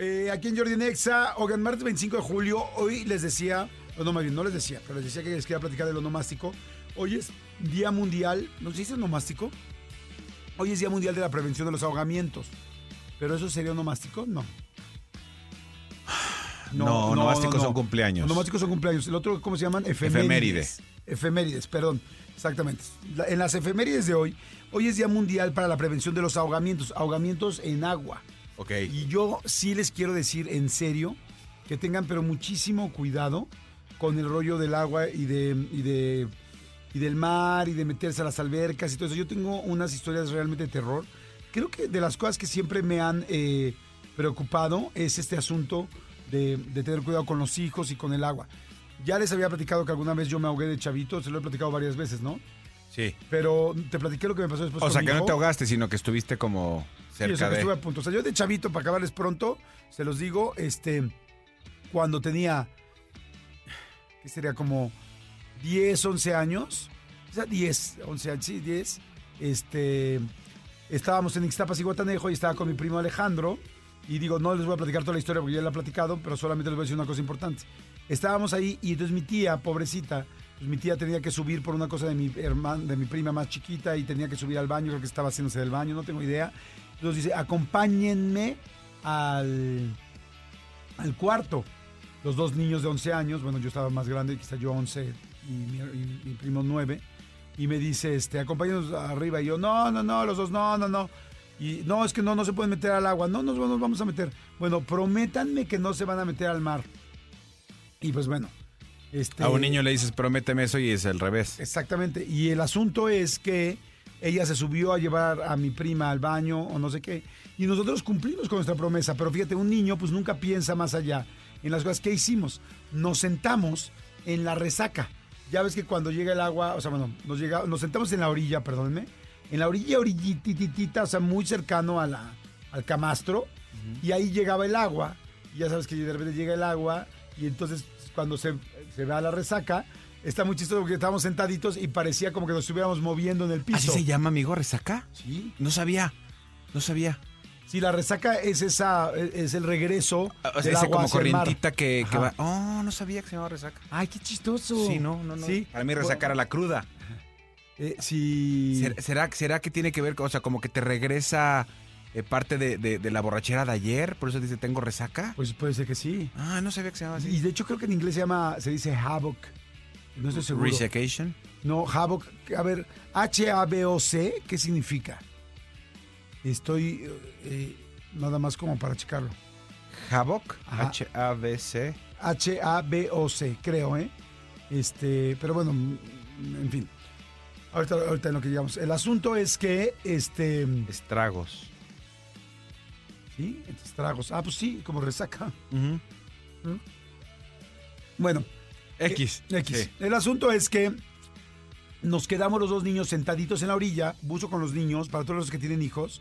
eh, aquí en Jordi Nexa. Oigan, martes 25 de julio, hoy les decía, no, más bien, no les decía, pero les decía que les quería platicar de lo nomástico. Hoy es Día Mundial, ¿no se dice nomástico? Hoy es Día Mundial de la Prevención de los Ahogamientos. ¿Pero eso sería nomástico? No. No, nomásticos son cumpleaños. Nomásticos son cumpleaños. El otro, ¿cómo se llaman? Efemérides. Efemérides, perdón. Exactamente. La- en las efemérides de hoy, hoy es Día Mundial para la Prevención de los Ahogamientos. Ahogamientos en agua. Ok. Y yo sí les quiero decir en serio que tengan pero muchísimo cuidado con el rollo del agua y de, y de y del mar y de meterse a las albercas y todo eso. Yo tengo unas historias realmente de terror. Creo que de las cosas que siempre me han eh, preocupado es este asunto de, de tener cuidado con los hijos y con el agua. Ya les había platicado que alguna vez yo me ahogué de chavito, se lo he platicado varias veces, ¿no? Sí. Pero te platiqué lo que me pasó después O sea, que no te ahogaste, sino que estuviste como Cerca que estuve a punto. O sea, yo de chavito, para acabarles pronto, se los digo, este, cuando tenía, ¿qué sería? Como 10, 11 años. O sea, 10, 11 años, sí, 10. Este, estábamos en Ixtapas y Guatanejo y estaba con mi primo Alejandro. Y digo, no les voy a platicar toda la historia porque ya la he platicado, pero solamente les voy a decir una cosa importante. Estábamos ahí y entonces mi tía, pobrecita, pues mi tía tenía que subir por una cosa de mi hermana, de mi prima más chiquita y tenía que subir al baño, creo que estaba haciéndose del baño, no tengo idea. Entonces dice, acompáñenme al, al cuarto. Los dos niños de 11 años, bueno, yo estaba más grande, quizá yo 11 y mi, y mi primo 9. Y me dice, este, acompáñenos arriba. Y yo, no, no, no, los dos, no, no, no. Y no, es que no, no se pueden meter al agua. No, nos, nos vamos a meter. Bueno, prométanme que no se van a meter al mar. Y pues bueno. Este, A un niño le dices, prométeme eso y es al revés. Exactamente. Y el asunto es que ella se subió a llevar a mi prima al baño o no sé qué. Y nosotros cumplimos con nuestra promesa. Pero fíjate, un niño pues nunca piensa más allá en las cosas que hicimos. Nos sentamos en la resaca. Ya ves que cuando llega el agua, o sea, bueno, nos, llega, nos sentamos en la orilla, perdónenme. En la orilla, orillititita, o sea, muy cercano a la, al camastro. Y ahí llegaba el agua. Y ya sabes que de repente llega el agua. Y entonces cuando se, se va a la resaca, está muy chistoso porque estábamos sentaditos y parecía como que nos estuviéramos moviendo en el piso. ¿Así se llama, amigo, resaca? Sí. No sabía, no sabía. Sí, la resaca es esa, es el regreso Ah, O sea, agua como corrientita que, va... Oh, no sabía que se llamaba resaca. Ay, qué chistoso. Sí, no, no, no. Sí. Para mí resaca era la cruda. Eh, sí. ¿Será, será, será que tiene que ver, con- o sea, como que te regresa eh, parte de, de- de la borrachera de ayer? Por eso dice, tengo resaca. Pues puede ser que sí. Ah, no sabía que se llamaba Y así. de hecho creo que en inglés se llama, se dice havoc. No estoy seguro. Resecation. No, havoc. A ver, H-A-B-O-C, ¿qué significa? Estoy eh, nada más como para checarlo. Havoc. H-A-B-C. H-A-B-O-C, creo, ¿eh? Este, pero bueno, en fin. Ahorita, ahorita en lo que llegamos. El asunto es que, este, Estragos. ¿sí? Estragos. Ah, pues sí, como resaca. Bueno, X. X. Sí. El asunto es que nos quedamos los dos niños sentaditos en la orilla, buzo con los niños, para todos los que tienen hijos,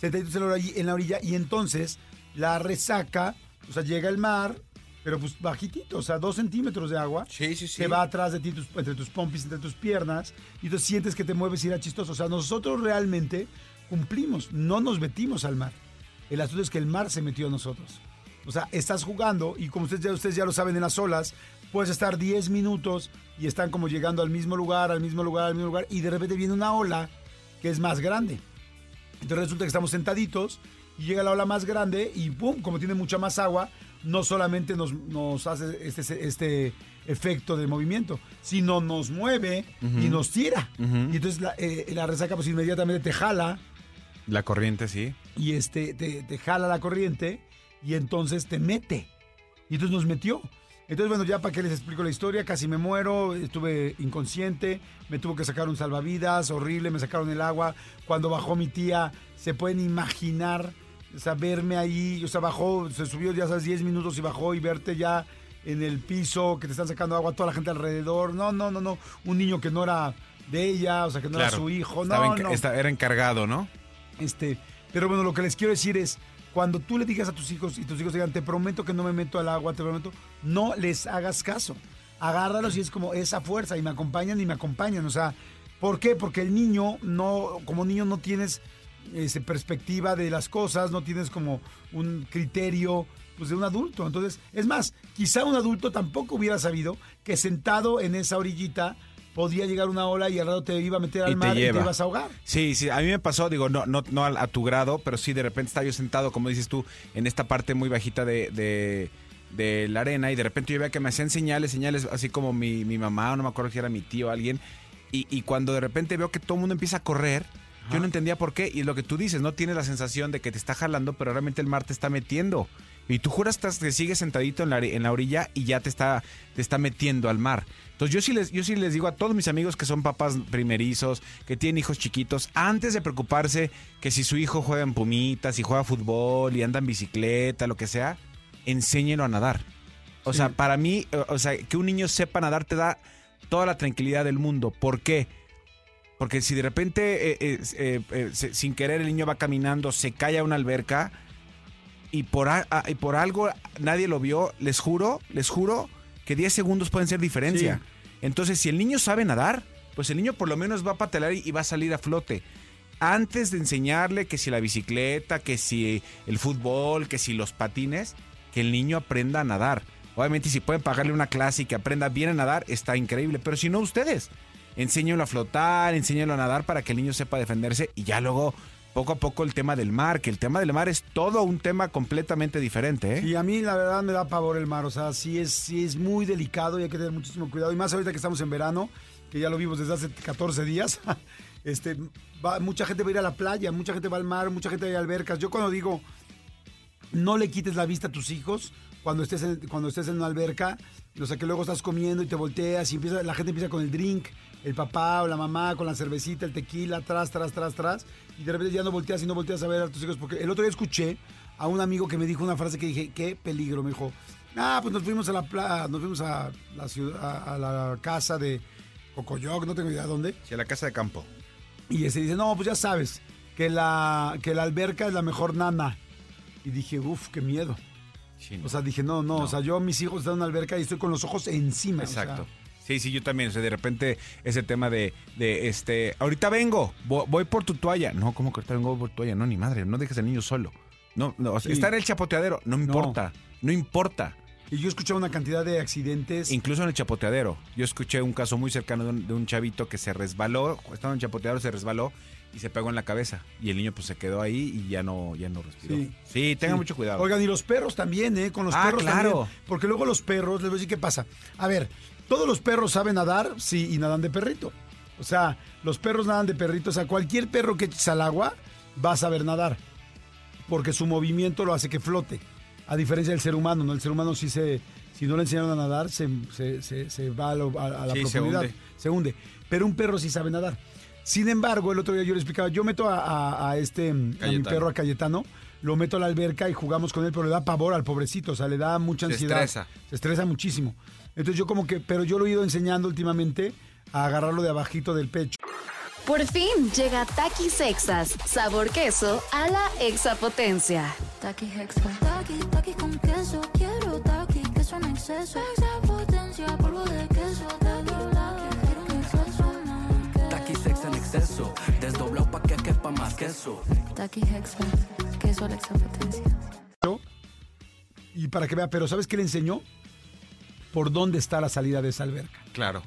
sentaditos en la orilla, en la orilla y entonces la resaca, o sea, llega el mar, pero pues bajitito, o sea, dos centímetros de agua. Sí, sí, sí. Se va atrás de ti, tus- entre tus pompis, entre tus piernas, y entonces sientes que te mueves y era chistoso. O sea, nosotros realmente cumplimos, no nos metimos al mar. El asunto es que el mar se metió a nosotros. O sea, estás jugando y como ustedes ya, ustedes ya lo saben en las olas, puedes estar 10 minutos y están como llegando al mismo lugar, al mismo lugar, al mismo lugar, y de repente viene una ola que es más grande. Entonces resulta que estamos sentaditos y llega la ola más grande y ¡pum! Como tiene mucha más agua, no solamente nos, nos hace este, este efecto de movimiento, sino nos mueve y nos tira. Y entonces la, eh, la resaca pues inmediatamente te jala La corriente, sí. y este te, te jala la corriente y entonces te mete. Y entonces nos metió. Entonces, bueno, ya para que les explico la historia, casi me muero, estuve inconsciente, me tuvo que sacar un salvavidas, horrible, me sacaron el agua. Cuando bajó mi tía, se pueden imaginar, o sea, verme ahí, o sea, bajó, se subió ya sabes 10 minutos y bajó y verte ya en el piso, que te están sacando agua toda la gente alrededor. No, no, no, no. Un niño que no era de ella, o sea, que no era su hijo. No, enca- no. era encargado, ¿no? Este, pero bueno, lo que les quiero decir es, cuando tú le digas a tus hijos y tus hijos digan, te prometo que no me meto al agua, te prometo, no les hagas caso. Agárralos y es como esa fuerza y me acompañan y me acompañan. O sea, ¿por qué? Porque el niño no, como niño no tienes ese, perspectiva de las cosas, no tienes como un criterio pues de un adulto. Entonces, es más, quizá un adulto tampoco hubiera sabido que sentado en esa orillita podía llegar una ola y al rato te iba a meter al Y te mar y te ibas a ahogar. Sí, sí, a mí me pasó, digo, no, no, no a, a tu grado, pero sí de repente estaba yo sentado, como dices tú, en esta parte muy bajita de, de, de la arena y de repente yo veía que me hacían señales, señales, así como mi, mi mamá, o no me acuerdo si era mi tío o alguien, y, y cuando de repente veo que todo el mundo empieza a correr, yo no entendía por qué, y es lo que tú dices, no tienes la sensación de que te está jalando, pero realmente el mar te está metiendo. Y tú juras que sigues sentadito en la, en la orilla y ya te está, te está metiendo al mar. Entonces yo sí, les, yo sí les digo a todos mis amigos que son papás primerizos, que tienen hijos chiquitos, antes de preocuparse que si su hijo juega en pumitas, si juega fútbol y anda en bicicleta, lo que sea, enséñenlo a nadar. O sea, para mí, o sea, que un niño sepa nadar te da toda la tranquilidad del mundo. ¿Por qué? Porque si de repente, eh, eh, eh, se- sin querer, el niño va caminando, se cae a una alberca y por, a- y por algo nadie lo vio, les juro, les juro que 10 segundos pueden ser diferencia. Sí. Entonces, si el niño sabe nadar, pues el niño por lo menos va a patelar y y va a salir a flote. Antes de enseñarle que si la bicicleta, que si el fútbol, que si los patines, que el niño aprenda a nadar. Obviamente, si pueden pagarle una clase y que aprenda bien a nadar, está increíble. Pero si no, ustedes, enséñenlo a flotar, enséñenlo a nadar para que el niño sepa defenderse y ya luego, poco a poco, el tema del mar, que el tema del mar es todo un tema completamente diferente. ¿eh? Y a mí la verdad me da pavor el mar, o sea, sí es, sí es muy delicado y hay que tener muchísimo cuidado. Y más ahorita que estamos en verano, que ya lo vimos desde hace 14 días, este, va- mucha gente va a ir a la playa, mucha gente va al mar, mucha gente va a ir a albercas. Yo cuando digo, no le quites la vista a tus hijos cuando estés en, cuando estés en una alberca, o sea, que luego estás comiendo y te volteas y empieza, la gente empieza con el drink, el papá o la mamá con la cervecita, el tequila, tras, tras, tras, tras, y de repente ya no volteas y no volteas a ver a tus hijos, porque el otro día escuché a un amigo que me dijo una frase que dije, qué peligro, me dijo, ah, pues nos fuimos a la pla- nos fuimos a la ciudad, a, a la casa de Cocoyoc, no tengo idea dónde, Sí, a la casa de campo. y ese dice, no, pues ya sabes, que la, que la alberca es la mejor nana. Y dije, uff, qué miedo. O sea, dije, no, no, o sea, yo mis hijos están en una alberca y estoy con los ojos encima. o sea, Exacto. Sí, sí, yo también. O sea, de repente ese tema de, de este, ahorita vengo, vo- voy, por tu toalla. No, ¿cómo que ahorita vengo voy por tu toalla? No, ni madre, no dejes al niño solo. No, no, o sea, Sí. está en el chapoteadero, no importa, no importa. y yo he escuchado una cantidad de accidentes. Incluso en el chapoteadero. Yo escuché un caso muy cercano de un, de un chavito que se resbaló, estaba en el chapoteadero, se resbaló y se pegó en la cabeza. Y el niño pues se quedó ahí y ya no, ya no respiró. Sí. Sí, tengan Sí. mucho cuidado. Oigan, y los perros también, ¿eh? Con los Ah, perros claro. también. Porque luego los perros, les voy a decir qué pasa. A ver, todos los perros saben nadar, sí, y nadan de perrito. O sea, los perros nadan de perrito. O sea, cualquier perro que eches al agua va a saber nadar. Porque su movimiento lo hace que flote. A diferencia del ser humano, ¿no? El ser humano sí se. Si no le enseñaron a nadar, se, se- se- se va a, lo- a- a la Sí, se profundidad. hunde. se hunde. Pero un perro sí sabe nadar. Sin embargo, el otro día yo le explicaba, yo meto a, a- este, a mi perro, a Cayetano, lo meto a la alberca y jugamos con él, pero le da pavor al pobrecito, o sea, le da mucha Se ansiedad. estresa. Se estresa muchísimo. Entonces yo como que, pero yo lo he ido enseñando últimamente a agarrarlo de abajito del pecho. Por fin llega Takis Sexas, sabor queso a la exapotencia. Taki Hexa. Taki, taki con queso. Quiero taki, queso en exceso. Extra potencia, polvo de queso. Taki, taki, quiero un exceso. Taqui sex en exceso, desdoblado pa' que quepa más queso. Taki Hexa. Queso a la extra potencia. Y para que vea, pero ¿sabes qué le enseñó? Por dónde está la salida de esa alberca. Claro.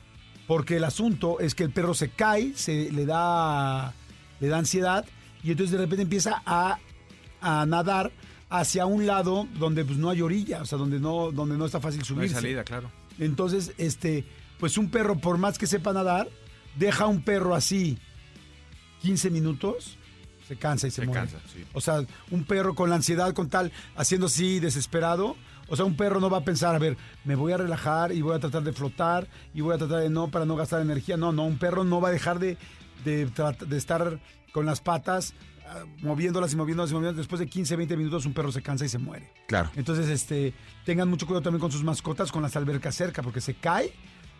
Porque el asunto es que el perro se cae, se le da, le da ansiedad y entonces de repente empieza a, a nadar hacia un lado donde pues no hay orilla, o sea, donde no, donde no está fácil No hay subirse. salida, claro. Entonces, este, pues un perro, por más que sepa nadar, deja a un perro así 15 minutos, se cansa y se, Se muere. cansa, sí. O sea, un perro con la ansiedad, con tal, haciendo así, desesperado. O sea, un perro no va a pensar, a ver, me voy a relajar y voy a tratar de flotar y voy a tratar de no para no gastar energía. No, no, un perro no va a dejar de, de, estar con las patas ah, moviéndolas y moviéndolas y moviéndolas. Después de 15, 20 minutos un perro se cansa y se muere. Claro. Entonces, este, tengan mucho cuidado también con sus mascotas, con las albercas cerca, porque se cae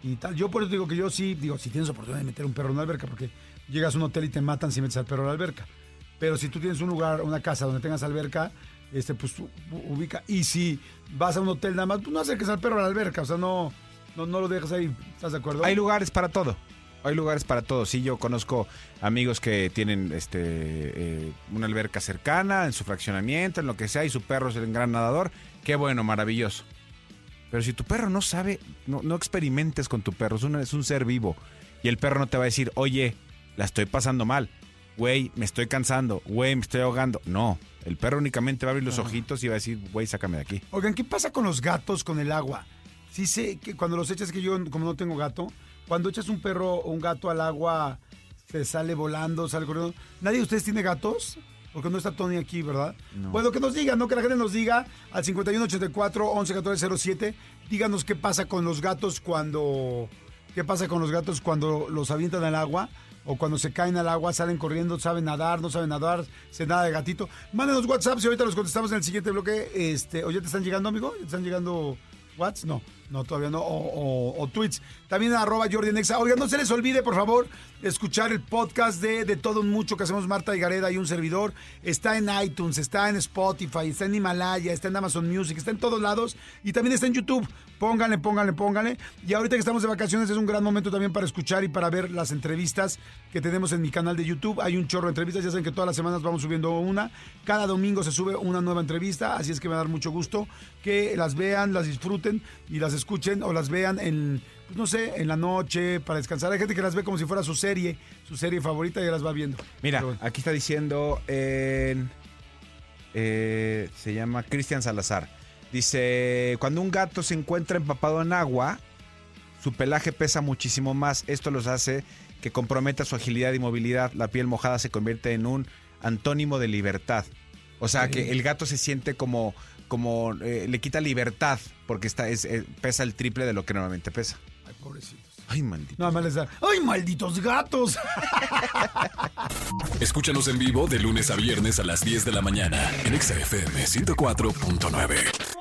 y tal. Yo por eso digo que yo sí, digo, si tienes oportunidad de meter un perro en una alberca, porque llegas a un hotel y te matan si metes al perro a la alberca. Pero si tú tienes un lugar, una casa donde tengas alberca, este, pues ubica. Y si vas a un hotel nada más, pues no acerques al perro a la alberca, o sea, no, no, no lo dejas ahí. ¿Estás de acuerdo? Hay lugares para todo. Hay lugares para todo. Sí, yo conozco amigos que tienen este eh, una alberca cercana, en su fraccionamiento, en lo que sea, y su perro es el gran nadador. Qué bueno, maravilloso. Pero si tu perro no sabe, no, no experimentes con tu perro, es, una- es un ser vivo. Y el perro no te va a decir, oye, la estoy pasando mal. Güey, me estoy cansando. Güey, me estoy ahogando. No, el perro únicamente va a abrir los ojitos y va a decir, güey, sácame de aquí. Oigan, ¿qué pasa con los gatos con el agua? Sí sé que cuando los echas, que yo como no tengo gato, cuando echas un perro o un gato al agua, se sale volando, sale corriendo. ¿Nadie de ustedes tiene gatos? Porque no está Tony aquí, ¿verdad? Bueno, que nos digan, ¿no? Que la gente nos diga al 5184 111407. Díganos qué pasa con los gatos cuando... ¿Qué pasa con los gatos cuando los avientan al agua? O cuando se caen al agua, salen corriendo, saben nadar, no saben nadar, se nada de gatito. Mándenos WhatsApp y ahorita los contestamos en el siguiente bloque. Este, ¿O ya te están llegando, amigo? ¿Ya te están llegando WhatsApp? No, no, todavía no. O, o- o tweets. También arroba Jordi Nexa. Oigan, no se les olvide, por favor, escuchar el podcast de, de Todo Mucho que hacemos Marta y Gareda y un servidor. Está en iTunes, está en Spotify, está en Himalaya, está en Amazon Music, está en todos lados y también está en YouTube. Pónganle, pónganle, pónganle. Y ahorita que estamos de vacaciones es un gran momento también para escuchar y para ver las entrevistas que tenemos en mi canal de YouTube. Hay un chorro de entrevistas, ya saben que todas las semanas vamos subiendo una. Cada domingo se sube una nueva entrevista, así es que me va a dar mucho gusto que las vean, las disfruten y las escuchen o las vean en, pues no sé, en la noche para descansar. Hay gente que las ve como si fuera su serie, su serie favorita y ya las va viendo. Mira, bueno. aquí está diciendo en- eh, se llama Cristian Salazar. Dice, cuando un gato se encuentra empapado en agua, su pelaje pesa muchísimo más. Esto los hace que comprometa su agilidad y movilidad. La piel mojada se convierte en un antónimo de libertad. O sea, que el gato se siente como, como eh, le quita libertad porque está, es- eh, pesa el triple de lo que normalmente pesa. Ay, pobrecitos. Ay, maldito. Nada más les da. ¡Ay, malditos gatos! Escúchanos en vivo de lunes a viernes a las 10 de la mañana en Exa FM 104.9.